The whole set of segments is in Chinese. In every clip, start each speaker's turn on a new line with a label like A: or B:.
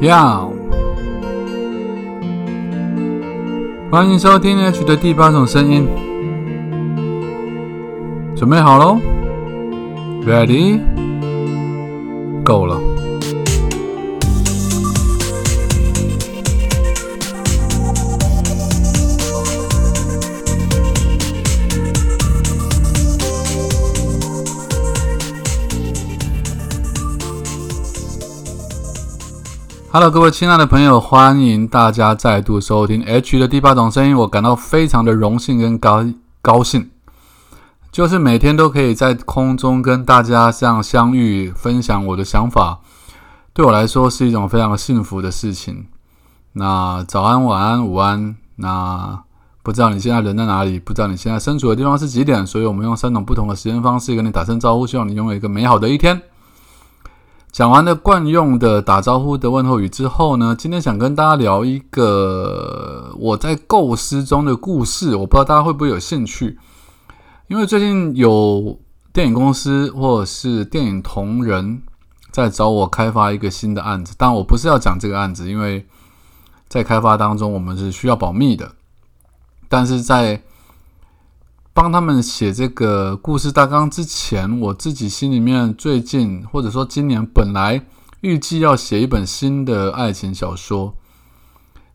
A: 要，欢迎收听 H 的第八种声音，准备好喽？Ready？够了。Hello，各位亲爱的朋友，欢迎大家再度收听 H 的第八种声音。我感到非常的荣幸跟高高兴，就是每天都可以在空中跟大家这样相遇，分享我的想法，对我来说是一种非常幸福的事情。那早安、晚安、午安。那不知道你现在人在哪里？不知道你现在身处的地方是几点？所以我们用三种不同的时间方式跟你打声招呼，希望你拥有一个美好的一天。讲完了惯用的打招呼的问候语之后呢，今天想跟大家聊一个我在构思中的故事，我不知道大家会不会有兴趣。因为最近有电影公司或者是电影同仁在找我开发一个新的案子，但我不是要讲这个案子，因为在开发当中我们是需要保密的，但是在。帮他们写这个故事大纲之前，我自己心里面最近或者说今年本来预计要写一本新的爱情小说。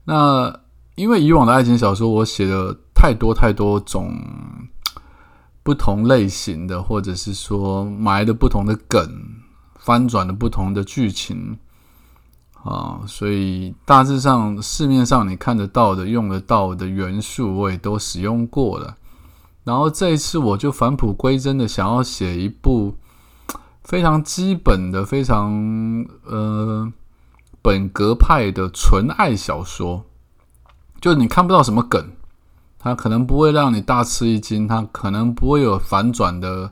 A: 那因为以往的爱情小说我写的太多太多种不同类型的，或者是说埋的不同的梗、翻转的不同的剧情啊，所以大致上市面上你看得到的、用得到的元素，我也都使用过了。然后这一次我就返璞归真的想要写一部非常基本的、非常呃本格派的纯爱小说，就你看不到什么梗，它可能不会让你大吃一惊，它可能不会有反转的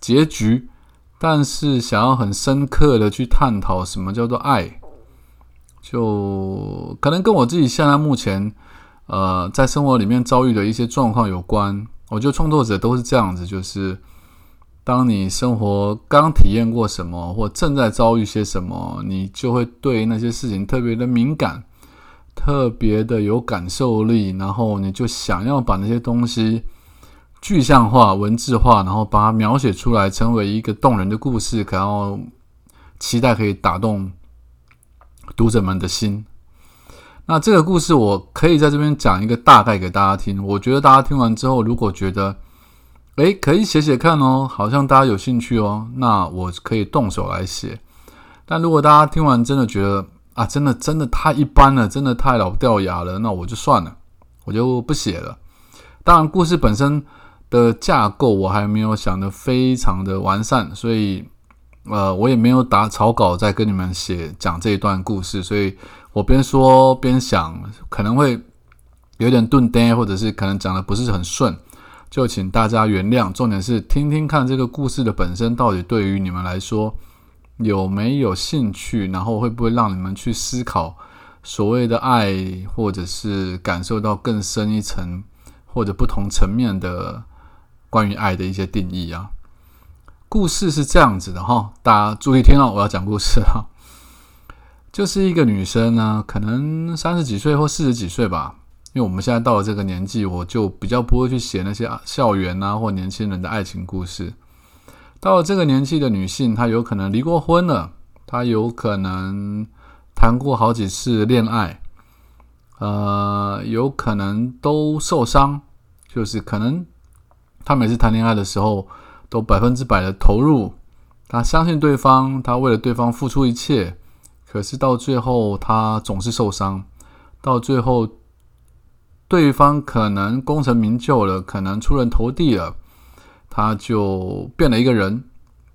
A: 结局，但是想要很深刻的去探讨什么叫做爱，就可能跟我自己现在目前。呃，在生活里面遭遇的一些状况有关，我觉得创作者都是这样子，就是当你生活刚体验过什么，或正在遭遇些什么，你就会对那些事情特别的敏感，特别的有感受力，然后你就想要把那些东西具象化、文字化，然后把它描写出来，成为一个动人的故事，然后期待可以打动读者们的心。那这个故事我可以在这边讲一个大概给大家听。我觉得大家听完之后，如果觉得，诶可以写写看哦，好像大家有兴趣哦，那我可以动手来写。但如果大家听完真的觉得啊，真的真的太一般了，真的太老掉牙了，那我就算了，我就不写了。当然，故事本身的架构我还没有想的非常的完善，所以呃，我也没有打草稿在跟你们写讲这一段故事，所以。我边说边想，可能会有点顿呆，或者是可能讲的不是很顺，就请大家原谅。重点是听听看这个故事的本身到底对于你们来说有没有兴趣，然后会不会让你们去思考所谓的爱，或者是感受到更深一层或者不同层面的关于爱的一些定义啊？故事是这样子的哈，大家注意听哦，我要讲故事哈。就是一个女生呢，可能三十几岁或四十几岁吧。因为我们现在到了这个年纪，我就比较不会去写那些校园啊或年轻人的爱情故事。到了这个年纪的女性，她有可能离过婚了，她有可能谈过好几次恋爱，呃，有可能都受伤，就是可能她每次谈恋爱的时候都百分之百的投入，他相信对方，他为了对方付出一切。可是到最后，他总是受伤。到最后，对方可能功成名就了，可能出人头地了，他就变了一个人。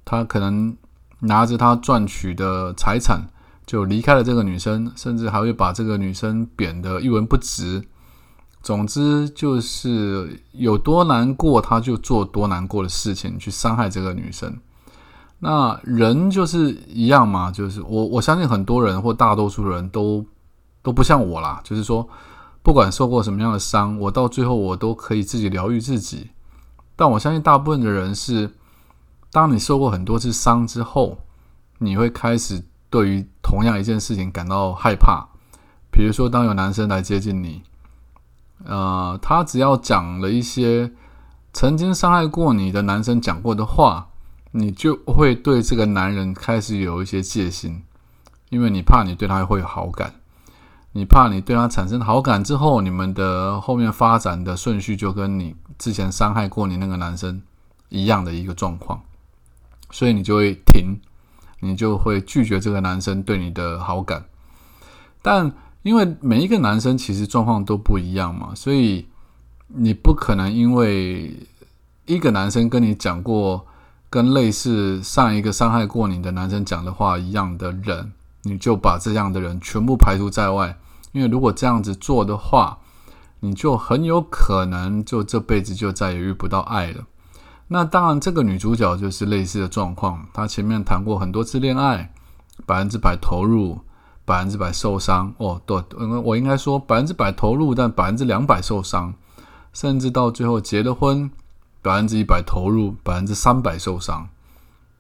A: 他可能拿着他赚取的财产就离开了这个女生，甚至还会把这个女生贬得一文不值。总之，就是有多难过，他就做多难过的事情去伤害这个女生。那人就是一样嘛，就是我我相信很多人或大多数人都都不像我啦，就是说不管受过什么样的伤，我到最后我都可以自己疗愈自己。但我相信大部分的人是，当你受过很多次伤之后，你会开始对于同样一件事情感到害怕。比如说，当有男生来接近你，呃，他只要讲了一些曾经伤害过你的男生讲过的话，你就会对这个男人开始有一些戒心，因为你怕你对他会有好感，你怕你对他产生好感之后，你们的后面发展的顺序就跟你之前伤害过你那个男生一样的一个状况，所以你就会停，你就会拒绝这个男生对你的好感，但。因为每一个男生其实状况都不一样嘛，所以你不可能因为一个男生跟你讲过跟类似上一个伤害过你的男生讲的话一样的人，你就把这样的人全部排除在外。因为如果这样子做的话，你就很有可能就这辈子就再也遇不到爱了。那当然，这个女主角就是类似的状况，她前面谈过很多次恋爱，百分之百投入。百分之百受伤。哦，对，我应该说百分之百投入，但百分之两百受伤，甚至到最后结了婚，百分之一百投入，百分之三百受伤，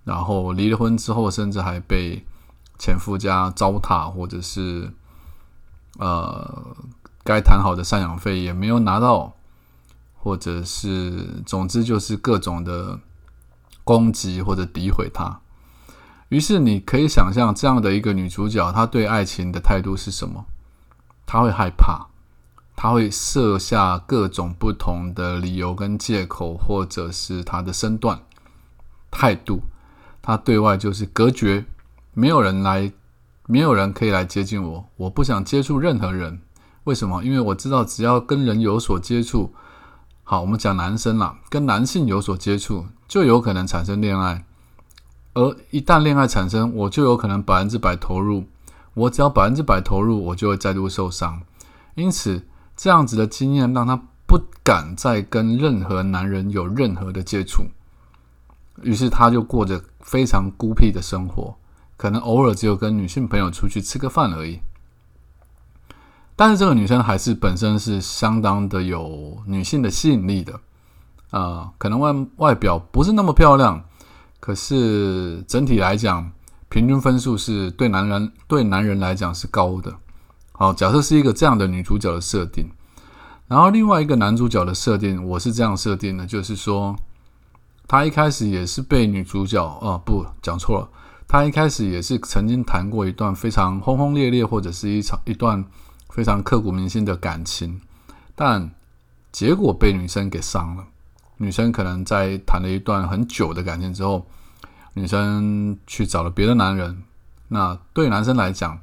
A: 然后离了婚之后，甚至还被前夫家糟蹋，或者是呃该谈好的赡养费也没有拿到，或者是总之就是各种的攻击或者诋毁他。于是你可以想象，这样的一个女主角，她对爱情的态度是什么？她会害怕，她会设下各种不同的理由跟借口，或者是她的身段、态度。她对外就是隔绝，没有人来，没有人可以来接近我。我不想接触任何人。为什么？因为我知道，只要跟人有所接触，好，我们讲男生啦，跟男性有所接触，就有可能产生恋爱。而一旦恋爱产生，我就有可能百分之百投入。我只要百分之百投入，我就会再度受伤。因此，这样子的经验让他不敢再跟任何男人有任何的接触。于是，他就过着非常孤僻的生活，可能偶尔只有跟女性朋友出去吃个饭而已。但是，这个女生还是本身是相当的有女性的吸引力的。啊，可能外外表不是那么漂亮。可是整体来讲，平均分数是对男人对男人来讲是高的。好，假设是一个这样的女主角的设定，然后另外一个男主角的设定，我是这样设定的，就是说他一开始也是被女主角哦，不讲错了，他一开始也是曾经谈过一段非常轰轰烈烈或者是一场一段非常刻骨铭心的感情，但结果被女生给伤了。女生可能在谈了一段很久的感情之后，女生去找了别的男人。那对男生来讲，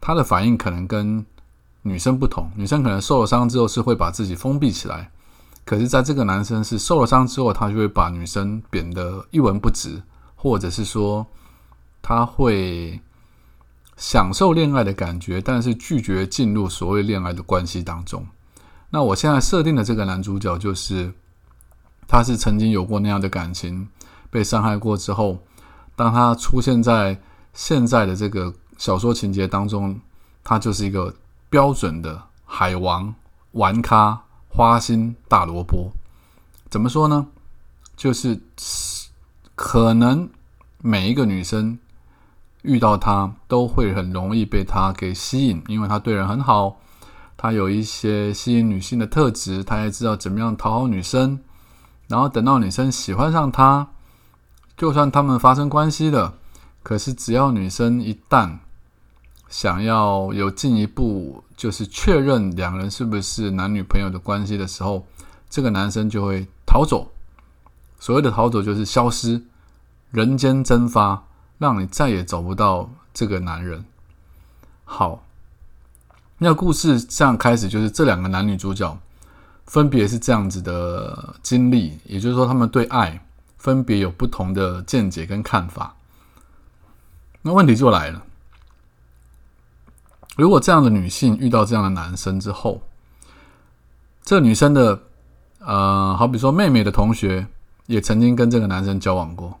A: 他的反应可能跟女生不同。女生可能受了伤之后是会把自己封闭起来，可是在这个男生是受了伤之后，他就会把女生贬得一文不值，或者是说他会享受恋爱的感觉，但是拒绝进入所谓恋爱的关系当中。那我现在设定的这个男主角就是。他是曾经有过那样的感情，被伤害过之后，当他出现在现在的这个小说情节当中，他就是一个标准的海王、玩咖、花心大萝卜。怎么说呢？就是可能每一个女生遇到他都会很容易被他给吸引，因为他对人很好，他有一些吸引女性的特质，他也知道怎么样讨好女生。然后等到女生喜欢上他，就算他们发生关系了，可是只要女生一旦想要有进一步，就是确认两人是不是男女朋友的关系的时候，这个男生就会逃走。所谓的逃走就是消失，人间蒸发，让你再也找不到这个男人。好，那故事这样开始，就是这两个男女主角。分别是这样子的经历，也就是说，他们对爱分别有不同的见解跟看法。那问题就来了：如果这样的女性遇到这样的男生之后，这女生的呃，好比说妹妹的同学也曾经跟这个男生交往过，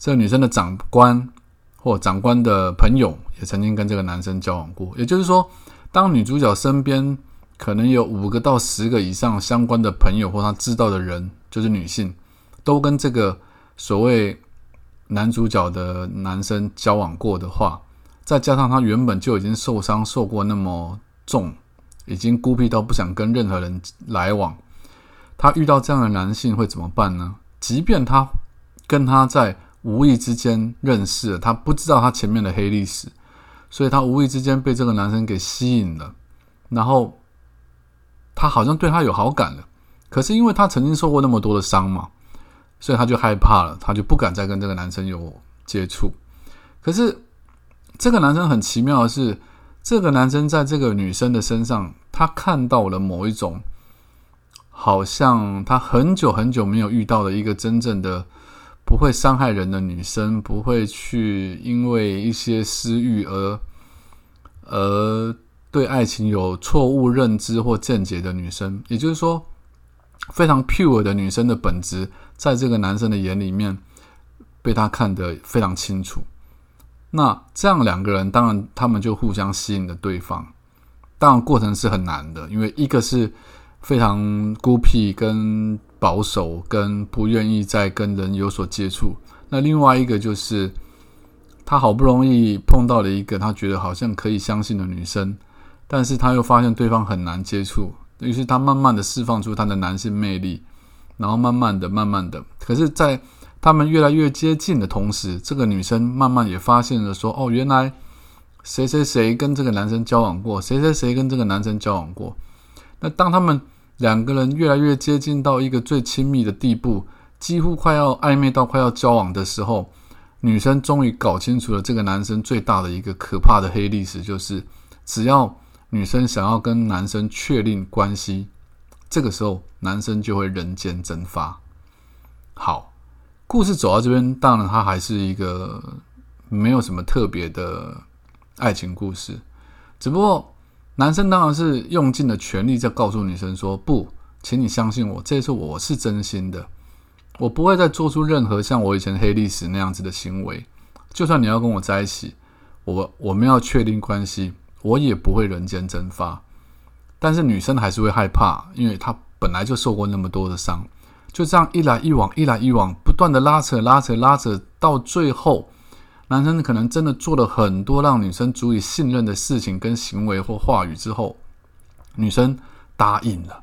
A: 这女生的长官或长官的朋友也曾经跟这个男生交往过。也就是说，当女主角身边。可能有五个到十个以上相关的朋友或他知道的人，就是女性，都跟这个所谓男主角的男生交往过的话，再加上他原本就已经受伤受过那么重，已经孤僻到不想跟任何人来往。他遇到这样的男性会怎么办呢？即便他跟他在无意之间认识，他不知道他前面的黑历史，所以他无意之间被这个男生给吸引了，然后他好像对他有好感了。可是因为他曾经受过那么多的伤嘛，所以他就害怕了，他就不敢再跟这个男生有接触。可是这个男生很奇妙的是，这个男生在这个女生的身上，他看到了某一种。好像他很久很久没有遇到的一个真正的不会伤害人的女生，不会去因为一些私欲而而对爱情有错误认知或见解的女生。也就是说，非常 pure 的女生的本质，在这个男生的眼里面被他看得非常清楚。那这样两个人，当然他们就互相吸引了对方。当然过程是很难的，因为一个是。非常孤僻、跟保守、跟不愿意再跟人有所接触。那另外一个就是，他好不容易碰到了一个他觉得好像可以相信的女生，但是他又发现对方很难接触，于是他慢慢的释放出他的男性魅力，然后慢慢的、慢慢的，可是，在他们越来越接近的同时，这个女生慢慢也发现了说：“哦，原来谁谁谁跟这个男生交往过，谁谁谁跟这个男生交往过。”那当他们两个人越来越接近到一个最亲密的地步，几乎快要暧昧到快要交往的时候，女生终于搞清楚了这个男生最大的一个可怕的黑历史，就是只要女生想要跟男生确定关系，这个时候男生就会人间蒸发。好，故事走到这边，当然它还是一个没有什么特别的爱情故事，只不过。男生当然是用尽了全力在告诉女生说：“不，请你相信我，这次我是真心的，我不会再做出任何像我以前黑历史那样子的行为。就算你要跟我在一起，我我们要确定关系，我也不会人间蒸发。但是女生还是会害怕，因为她本来就受过那么多的伤，就这样一来一往，一来一往，不断的拉扯、拉扯、拉扯，到最后。”男生可能真的做了很多让女生足以信任的事情、跟行为或话语之后，女生答应了。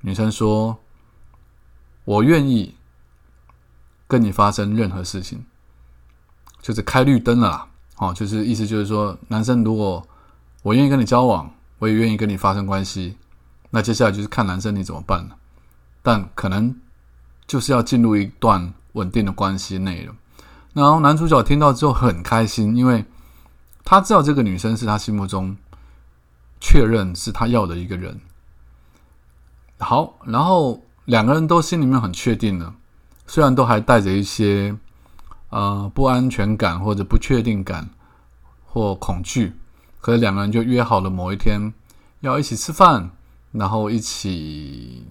A: 女生说：“我愿意跟你发生任何事情，就是开绿灯了啦。”哦，就是意思就是说，男生如果我愿意跟你交往，我也愿意跟你发生关系，那接下来就是看男生你怎么办了。但可能就是要进入一段稳定的关系内了。然后男主角听到之后很开心，因为他知道这个女生是他心目中确认是他要的一个人。好，然后两个人都心里面很确定了，虽然都还带着一些呃不安全感或者不确定感或恐惧，可是两个人就约好了某一天要一起吃饭，然后一起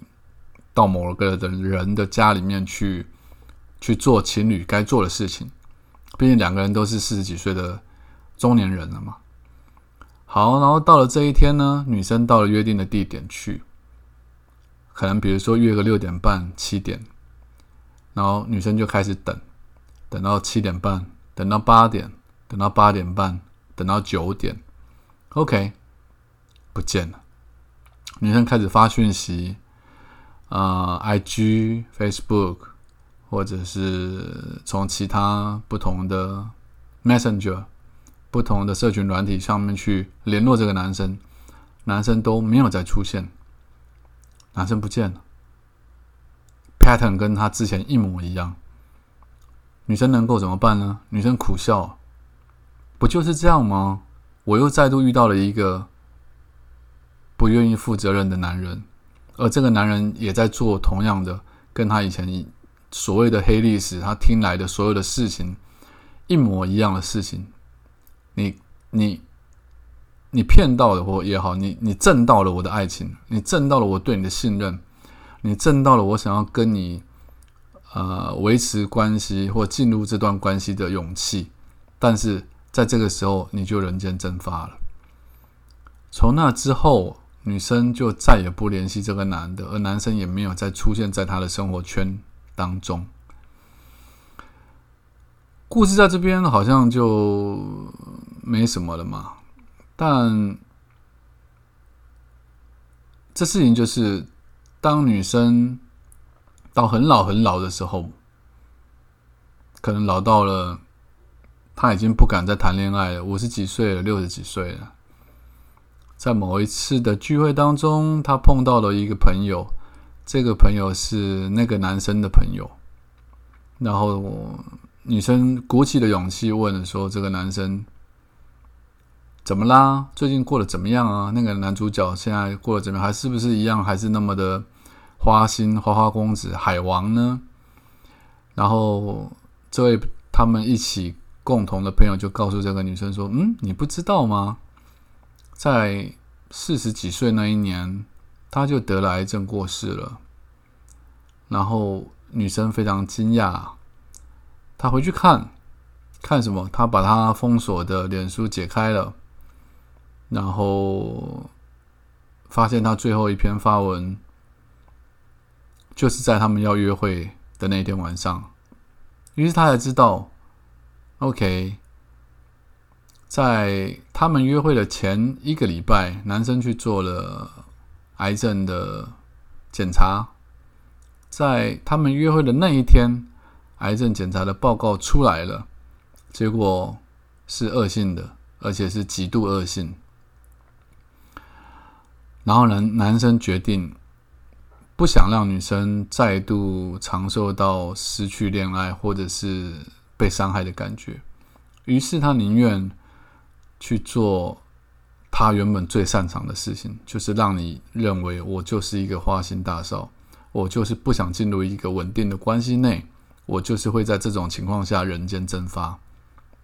A: 到某个的人的家里面去。去做情侣该做的事情，毕竟两个人都是四十几岁的中年人了嘛。好，然后到了这一天呢，女生到了约定的地点去，可能比如说约个六点半、七点，然后女生就开始等，等到七点半，等到八点，等到八点半，等到九点，OK，不见了。女生开始发讯息，啊，IG、Facebook。或者是从其他不同的 Messenger、不同的社群软体上面去联络这个男生，男生都没有再出现，男生不见了，pattern 跟他之前一模一样。女生能够怎么办呢？女生苦笑，不就是这样吗？我又再度遇到了一个不愿意负责任的男人，而这个男人也在做同样的，跟他以前。所谓的黑历史，他听来的所有的事情一模一样的事情，你你你骗到了我也好，你你挣到了我的爱情，你挣到了我对你的信任，你挣到了我想要跟你呃维持关系或进入这段关系的勇气，但是在这个时候你就人间蒸发了。从那之后，女生就再也不联系这个男的，而男生也没有再出现在她的生活圈。当中，故事在这边好像就没什么了嘛。但这事情就是，当女生到很老很老的时候，可能老到了，他已经不敢再谈恋爱了，五十几岁了，六十几岁了。在某一次的聚会当中，他碰到了一个朋友，这个朋友是那个男生的朋友，然后女生鼓起了勇气问说：“这个男生。”怎么啦？最近过得怎么样啊？那个男主角现在过得怎么样？还是不是一样？还是那么的花心花花公子海王呢？然后这位他们一起共同的朋友就告诉这个女生说：“嗯，你不知道吗？在四十几岁那一年，他就得了癌症过世了。”然后女生非常惊讶，她回去看看什么？她把她封锁的脸书解开了。然后发现她最后一篇发文，就是在他们要约会的那天晚上，于是他才知道，OK，在他们约会的前一个礼拜，男生去做了癌症的检查，在他们约会的那一天，癌症检查的报告出来了，结果是恶性的，而且是极度恶性。然后男男生决定不想让女生再度尝受到失去恋爱或者是被伤害的感觉，于是他宁愿去做他原本最擅长的事情，就是让你认为我就是一个花心大少，我就是不想进入一个稳定的关系内，我就是会在这种情况下人间蒸发，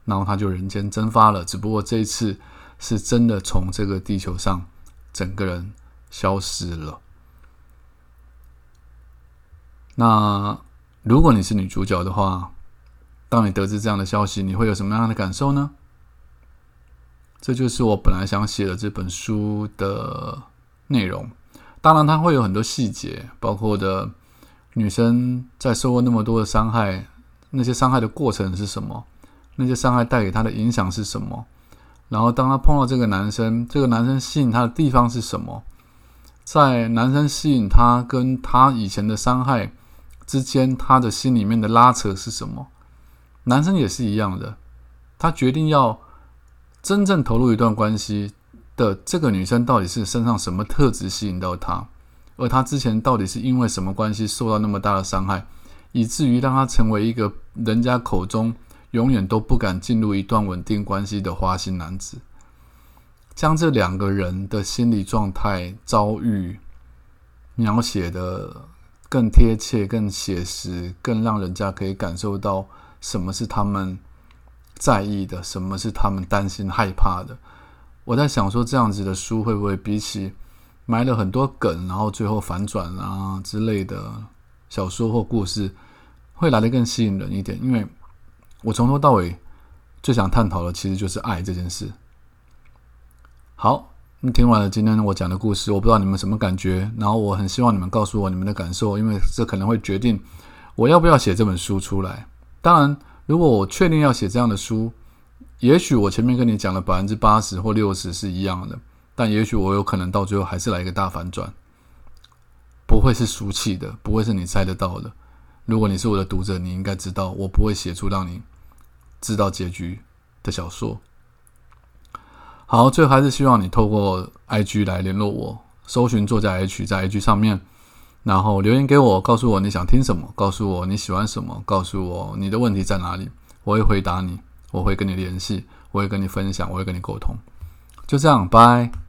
A: 然后他就人间蒸发了，只不过这一次是真的从这个地球上。整个人消失了。那如果你是女主角的话，当你得知这样的消息，你会有什么样的感受呢？这就是我本来想写的这本书的内容。当然，它会有很多细节，包括的女生在受过那么多的伤害，那些伤害的过程是什么？那些伤害带给她的影响是什么？然后，当她碰到这个男生，这个男生吸引她的地方是什么？在男生吸引她跟她以前的伤害之间，他的心里面的拉扯是什么？男生也是一样的，他决定要真正投入一段关系的这个女生，到底是身上什么特质吸引到他？而他之前到底是因为什么关系受到那么大的伤害，以至于让他成为一个人家口中？永远都不敢进入一段稳定关系的花心男子，将这两个人的心理状态遭遇描写的更贴切、更写实、更让人家可以感受到什么是他们在意的，什么是他们担心、害怕的。我在想说，这样子的书会不会比起埋了很多梗，然后最后反转啊之类的小说或故事，会来的更吸引人一点？因为我从头到尾最想探讨的，其实就是爱这件事。好，那听完了今天我讲的故事，我不知道你们什么感觉。然后我很希望你们告诉我你们的感受，因为这可能会决定我要不要写这本书出来。当然，如果我确定要写这样的书，也许我前面跟你讲的百分之八十或六十是一样的，但也许我有可能到最后还是来一个大反转，不会是俗气的，不会是你猜得到的。如果你是我的读者，你应该知道，我不会写出让你。知道结局的小说。好，最后还是希望你透过 IG 来联络我，搜寻作家 H 在 IG 上面，然后留言给我，告诉我你想听什么，告诉我你喜欢什么，告诉我你的问题在哪里，我会回答你，我会跟你联系，我会跟你分享，我会跟你沟通。就这样，拜。